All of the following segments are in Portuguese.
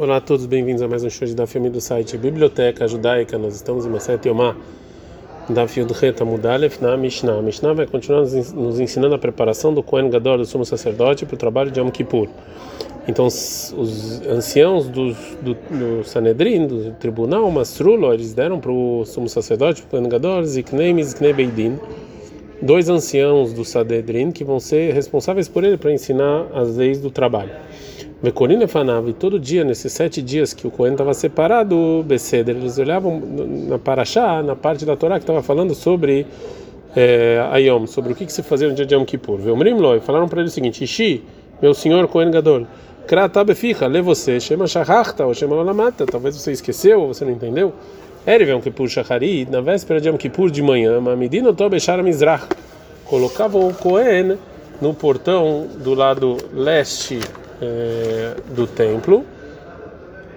Olá a todos, bem-vindos a mais um show da filme do site Biblioteca Judaica. Nós estamos em Maset Yomá, da Fiudreta Mudalef, na Mishnah. A Mishnah vai continuar nos ensinando a preparação do Kohen Gadol, do sumo sacerdote, para o trabalho de Yom Kippur. Então, os anciãos do, do, do Sanedrin, do tribunal, Masrulo, eles deram para o sumo sacerdote, para o Kohen Gadol, Zikneim e Ziknei Beidin, dois anciãos do Sanedrin que vão ser responsáveis por ele para ensinar as leis do trabalho. Vecorina Fanav, e todo dia, nesses sete dias que o Cohen estava separado, Beceder, eles olhavam na Paraxá, na parte da Torá que estava falando sobre é, Ayom, sobre o que, que se fazia no dia de Yom Kippur. Veomrim Loi, falaram para ele o seguinte: Ishi, meu senhor Cohen Gadol, Kratabe lê você, Shema Shahachta ou Shema Olamata, talvez você esqueceu ou você não entendeu. Erev Yom Kippur Shachari, na véspera de Yom Kippur de manhã, Mamidino Tobeshara Mizrach, colocavam o Cohen no portão do lado leste é, do templo.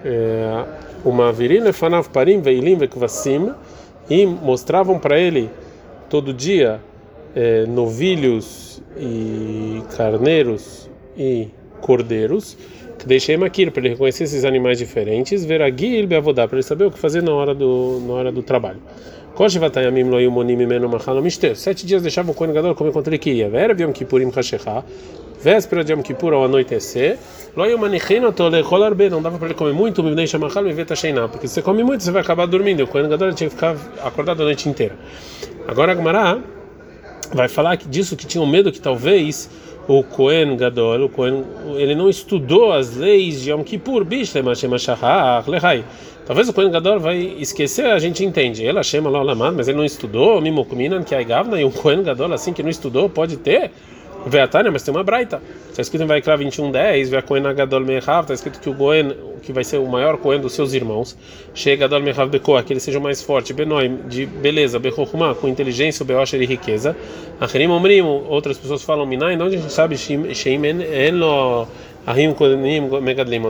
É, uma virina fanav parim veilim vekvasim e mostravam para ele todo dia é, novilhos e carneiros e cordeiros que deixei aqui para ele reconhecer esses animais diferentes, ver a guia para ele saber o que fazer na hora do na hora do trabalho. Sete dias deixava o Kohen Gadol comer quanto. Véspera de Yom Kippur ao anoitecer. Não dava para ele comer muito, porque se você come muito você vai acabar dormindo. O Kohen Gadol tinha que ficar acordado a noite inteira. Agora a vai falar disso que tinham medo que talvez o Kohen Gadol, o Kohen, ele não estudou as leis de Yom Kippur, Talvez o Kohen Gadol vai esquecer, a gente entende. Ele chama lá o mas ele não estudou, é Gavna, e um Kohen Gadol assim que não estudou pode ter. Veatânia, mas tem uma braita. Está escrito em Vaikra 21:10, Ve Kohen Gadol Mechav, está escrito que o Kohen, que vai ser o maior Kohen dos seus irmãos, chega Gadol Mechav Bekoa, que ele seja o mais forte, Benoim, de beleza, Bechokhuma, com inteligência, Beosher e riqueza. Acherim Omrim, outras pessoas falam Minai, onde a gente sabe Sheimen, Enlo, Ahim Kohenim Megadlim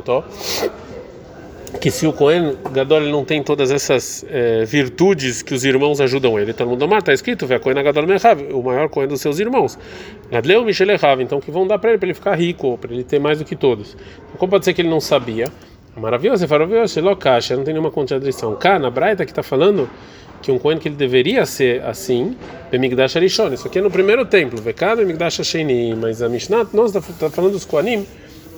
que se o Cohen Gadol não tem todas essas é, virtudes que os irmãos ajudam ele, todo mundo está escrito, vê Cohen Gadol Mechav, o maior Cohen dos seus irmãos. Gadleu Michelechav, então que vão dar para ele, para ele ficar rico, para ele ter mais do que todos. Então, como pode ser que ele não sabia? Maravilhoso, maravilhoso, Lokacha, não tem nenhuma contradição. Cá, na Braita que está falando que um Cohen que ele deveria ser assim, Bemigdash Arishon, isso aqui é no primeiro templo, Vekad Bemigdash Asheni, mas a Mishnah, nós está tá falando dos Kohanim,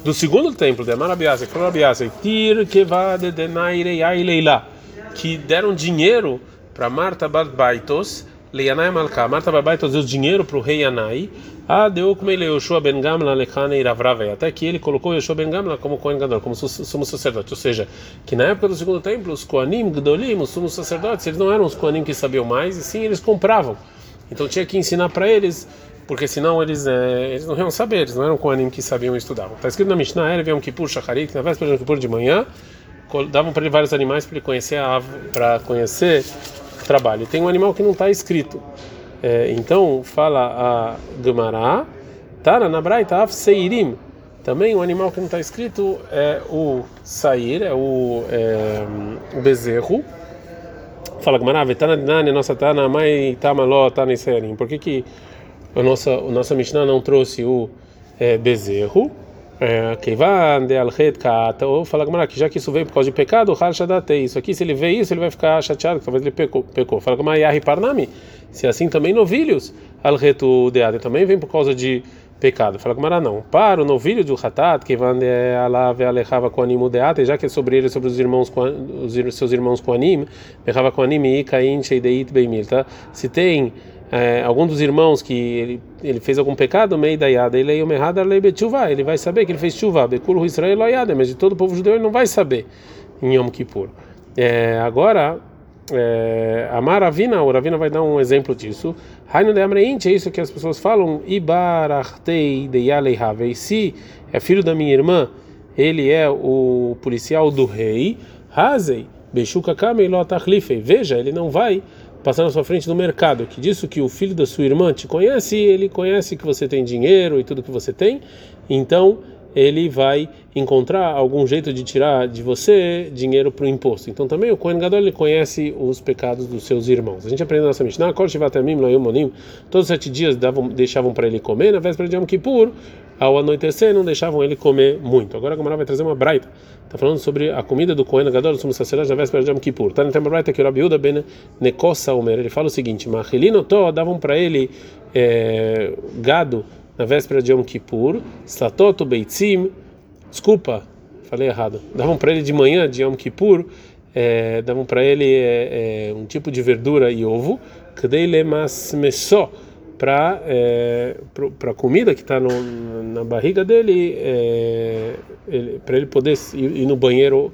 do segundo templo, de falou Marabiasa, Tir Kevade Denaire Aileila, que deram dinheiro para Marta Barbaitos, Leianai Malka. Marta Barbaitos deu dinheiro para o rei Anai, a deu como ele Yoshua Ben Gamla Lechane Iravravei, até que ele colocou Yoshua Ben Gamla como Kohen Gadol, como sumo sacerdote. Ou seja, que na época do segundo templo, os Koanim, Gdolim, os sumos sacerdotes, eles não eram os Koanim que sabiam mais, e sim eles compravam. Então tinha que ensinar para eles porque senão eles, é, eles não iam saber, eles não eram Kohanim que sabiam e estudavam. Está escrito na Mishnah, Erev Yom Kippur Shacharit, na véspera de Yom Kippur de manhã, davam para ele vários animais para ele conhecer a para conhecer o trabalho. Tem um animal que não está escrito. É, então fala a Gemara, Tara na Braita Af Seirim. Também um animal que não está escrito é o sair, é o, é, o bezerro. Fala Gemara, Vetana Dinani, nossa Tana, Mai Tamaló, Tana Seirim. Por que que a nossa, o nossa Mishnah não trouxe o é, bezerro. É, Keivan de alchet kata, ou fala Gamara que já que isso veio por causa de pecado, isso aqui, se ele vê isso, ele vai ficar chateado, talvez ele pecou. pecou. Fala Gamara yahi parnami, se é assim também novilhos, alreto deade também vem por causa de pecado. Fala Gamara não. Para o novilho do hatat, que van de alave alechava com animo deate, já que é sobre ele, sobre os irmãos, os seus irmãos anime e cain sheideit beimil, tá? Se tem é, algum dos irmãos que ele, ele fez algum pecado, meio da yada, ele é errado, ele vai saber que ele fez chuva, bekulu Israel yada, mas de todo o povo judeu ele não vai saber em Yom Kippur. É, agora, é, a Maravina, o Ravina vai dar um exemplo disso. Raino de Amreint, é isso que as pessoas falam, Ibarachtei de Yalei se é filho da minha irmã, ele é o policial do rei, Hazei, Beshuka Kamei Lotachlifei, veja, ele não vai passar na sua frente no mercado, que disso que o filho da sua irmã te conhece, ele conhece que você tem dinheiro e tudo que você tem, então ele vai encontrar algum jeito de tirar de você dinheiro para o imposto. Então também o Kohen Gadol ele conhece os pecados dos seus irmãos. A gente aprende na nossa Mishnah, todos os sete dias davam, deixavam para ele comer, na véspera de Yom Kippur, ao anoitecer não deixavam ele comer muito. Agora a Gamara vai trazer uma braita. Está falando sobre a comida do Kohen Gadol, do sacerdote na véspera de Yom Kippur. Está tema braita que o Rabiuda ben Nekosa Omer, ele fala o seguinte, Machilinoto davam para ele é, gado na véspera de Yom Kippur, Slatoto Beitzim, desculpa, falei errado, davam para ele de manhã de Yom Kippur, é, davam para ele é, é, um tipo de verdura e ovo, Kdeilemasmesó, para é, para comida que está na barriga dele, é, para ele poder ir, ir no banheiro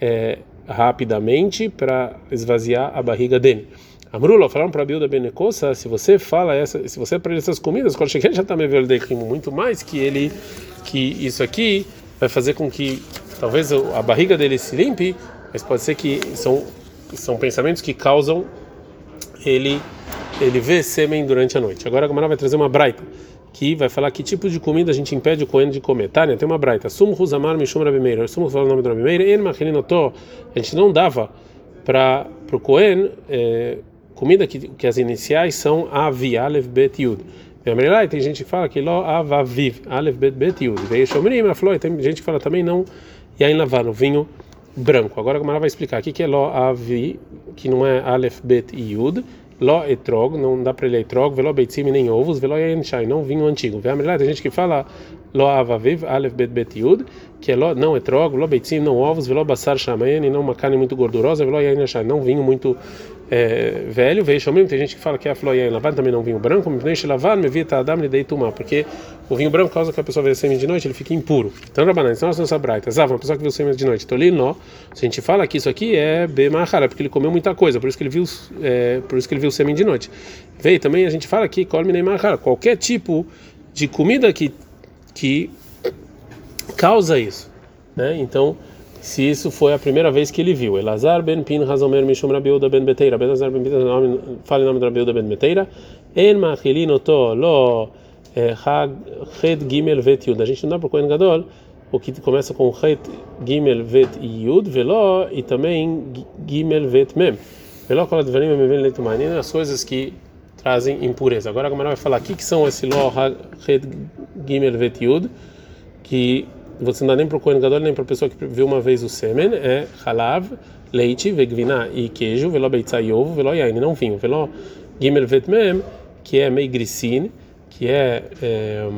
é, rapidamente para esvaziar a barriga dele. Amrula, falaram para Bilda Benecosa, se você fala essa, se você aprende essas comidas, quando chegar já está me muito mais que ele, que isso aqui vai fazer com que talvez a barriga dele se limpe, mas pode ser que são são pensamentos que causam ele ele ver sêmen durante a noite. Agora a Gamara vai trazer uma braita que vai falar que tipo de comida a gente impede o Cohen de comer. Tá, né? Tem uma braita. Sumo Ruzamar Mishum Rabimeira. Sumo fala o nome do Rabimeira. A gente não dava para o Cohen. Comida que, que as iniciais são Avi, Aleph, Bet, Yud. E tem gente que fala que Lo Avaviv, Aleph, Bet, Bet, Yud. Veio Shomrim, falou, tem gente que fala também não Yain Lavar, o vinho branco. Agora a Gamara vai explicar o que é Lo Avi, que não é Aleph, Bet Yud. Lo etrog, não dá para ele etrog, velo beitzim nem ovos, velo yain shai, não vinho antigo. Vê a tem gente que fala lo avaviv, alef bet bet yud, que é lo, não etrog, lo beitzim não ovos, velo basar shamayen, não uma carne muito gordurosa, velo yain não vinho muito é, velho, veio mesmo tem gente que fala que é a floia lavar também não vinho branco, me deixa lavar, me vita adam lhe dei tomar, porque o vinho branco causa que a pessoa vê sêmen de noite, ele fica impuro. Então, Rabanan, então nós nossa braita, Zav, uma pessoa que viu sêmen de noite, Tolino, se a gente fala que isso aqui é bemahara, porque ele comeu muita coisa, por isso que ele viu, é, por isso que ele viu sêmen de noite. Veio também a gente fala que come nem mahara, qualquer tipo de comida que que causa isso, né? Então se isso foi a primeira vez que ele viu. Elazar ben Pinhas Omer Mishum Rabiuda ben Beteira. Elazar ben Pinhas, fala o nome de Rabiuda ben Beteira. En machilin oto lo chet gimel vet yud. A gente não dá para o Kohen Gadol o que começa com chet gimel vet yud, velo e também gimel vet mem. Velo kol advarim meven leitumanin, as coisas que trazem impureza. Agora a Gamara vai falar o que, que são esse lo chet gimel vet yud, que você não dá nem para o Kohen Gadol, nem para a pessoa que viu uma vez o sêmen, é halav, leite, vegvina e queijo, velo beitzá e ovo, velo yain, não vinho, velo gimel vetmem, que é meigrisin, que é, é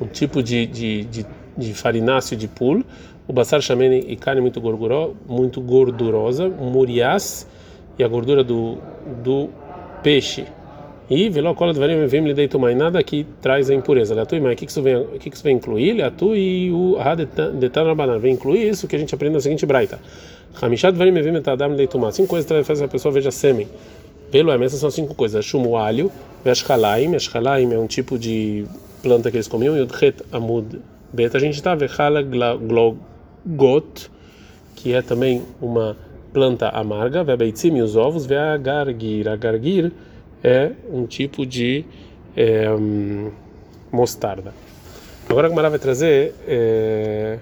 um, tipo de, de, de, de, farináceo de pul, o basar chamene e carne muito, gorguro, muito gordurosa, murias e a gordura do, do peixe, e velo cola de varim vem lhe deito mais nada que traz a impureza. Leatu e mais, o que isso vem, o que isso vem incluir? Leatu e o detan rabanan vem incluir isso que a gente aprende na seguinte braita. Hamishat varim vem metadam deito mais. Cinco coisas que a pessoa veja sêmen. Velo essas são cinco coisas. Chumo alho, veshchalaim, veshchalaim é um tipo de planta que eles comiam e o dret amud beta a gente está vechala glogot que é também uma planta amarga, vebeitzim e os ovos, veagargir, agargir é um tipo de é, mostarda. Agora a Gemara vai trazer, é,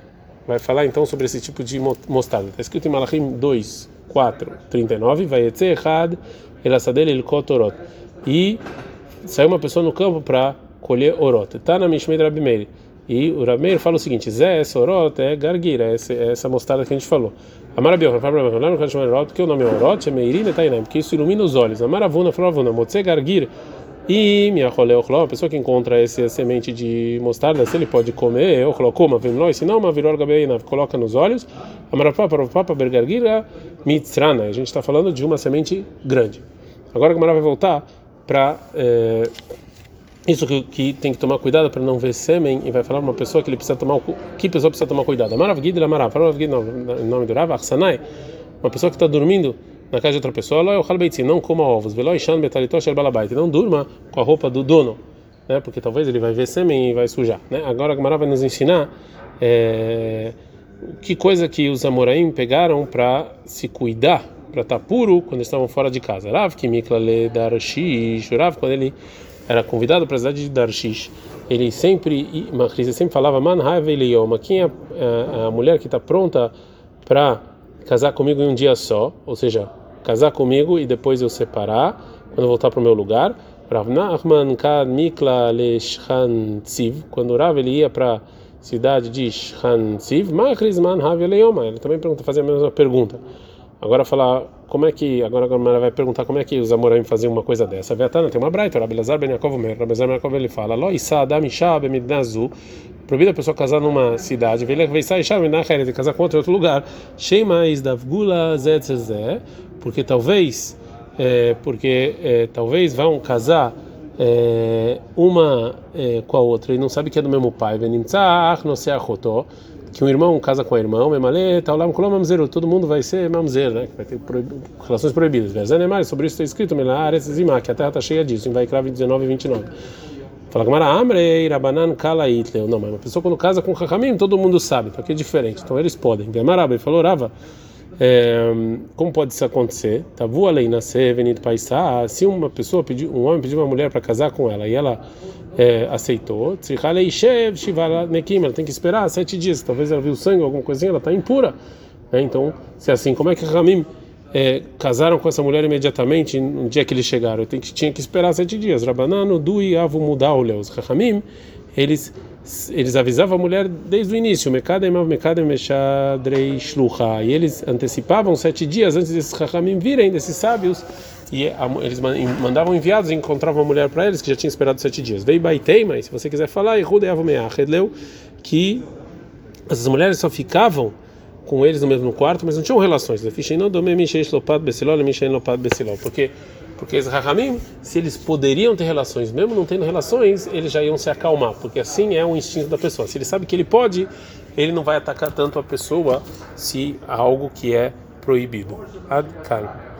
vai falar então sobre esse tipo de mostarda. Está escrito em Malachim 2, 4, 39, vai errado, elasadel el kotorot. E saiu uma pessoa no campo para colher orot. Está na Mishmei Rabi Meir. E o Rabi Meir fala o seguinte: Zé, essa orot é garguira, essa, essa mostarda que a gente falou. Fala para mim, não chama orot, porque o nome é orot, é meirina tainam, porque isso ilumina os olhos. Amaravuna, falou avuna, motze gargir. E minha roleochló, a pessoa que encontra essa semente de mostarda, se ele pode comer, eu coloco uma vimloi, se não, uma virol gabeina, coloca nos olhos. Amarapá, para bergargira, mitzrana. A gente está falando de uma semente grande. Agora a Gamara vai voltar para. É, isso que, que, tem que tomar cuidado para não ver sêmen e vai falar uma pessoa que ele precisa tomar que pessoa precisa tomar cuidado. Amarav Gid Amarav, Amarav Gid em nome do Rav Arsanai, uma pessoa que está dormindo na casa de outra pessoa, não coma ovos, veloishan betalitosh balabait, não durma com a roupa do dono, né? Porque talvez ele vai ver sêmen e vai sujar, né? Agora a Gamara vai nos ensinar é, que coisa que os amoraim pegaram para se cuidar, para estar tá puro quando estavam fora de casa. Rav que mikla le dar Rav quando ele era convidado para a cidade de Darshish. ele sempre, Macris sempre falava, man quem é a, a mulher que está pronta para casar comigo em um dia só, ou seja, casar comigo e depois eu separar, quando eu voltar para o meu lugar. Rav Nachman Kad quando Rav ele ia para a cidade de Machrisman Hav Yoma, ele também pergunta, fazia a mesma pergunta. Agora falar como é que agora a Gamara vai perguntar como é que os amoraim faziam uma coisa dessa. Vetana tem uma braita, Rabi Lazar ben Yaakov Mer, Rabi Lazar ben Yaakov ele fala: "Lo isa adam isha bemidnazu", proibido a pessoa casar numa cidade, vele vai sair isha bemidnacher, de casar com outro outro lugar. Shema isdavgula zetzezé, porque talvez é, porque é, talvez vão casar é, uma é, com a outra e não sabe que é do mesmo pai. Venimtzah no seachotó que um irmão casa com a irmã, memaleta, olam kolom mamzeru, todo mundo vai ser mamzer, né? Vai ter proib... relações proibidas. Vezanemar, sobre isso está escrito, que a terra está cheia disso, em Vaikra 19 e 29. Fala Gamara, amrei, rabanan, kala itleu. Não, mas uma pessoa quando casa com Chachamim, todo mundo sabe, então é diferente, então eles podem. Gamarabe falou, Rava, é, como pode isso acontecer? Tavu alei nascer, venido paisá. Se uma pessoa pediu, um homem pediu uma mulher para casar com ela e ela é, aceitou, ela tem que esperar sete dias. Talvez ela viu sangue, alguma coisinha, ela está impura. Né? Então, se é assim, como é que Ramim é, casaram com essa mulher imediatamente no dia que eles chegaram? Tem que, tinha que esperar sete dias. Rabanano, Dui, Avu, Mudaule, os Ramim, eles eles avisavam a mulher desde o início, e eles antecipavam sete dias antes desses Chachamim virem, desses sábios, e eles mandavam enviados e encontravam a mulher para eles que já tinha esperado sete dias. Veio Baitei, mas se você quiser falar, leu que essas mulheres só ficavam com eles no mesmo quarto, mas não tinham relações. Porque porque os Rahamim, se eles poderiam ter relações, mesmo não tendo relações, eles já iam se acalmar, porque assim é o instinto da pessoa. Se ele sabe que ele pode, ele não vai atacar tanto a pessoa se algo que é proibido. Adkai.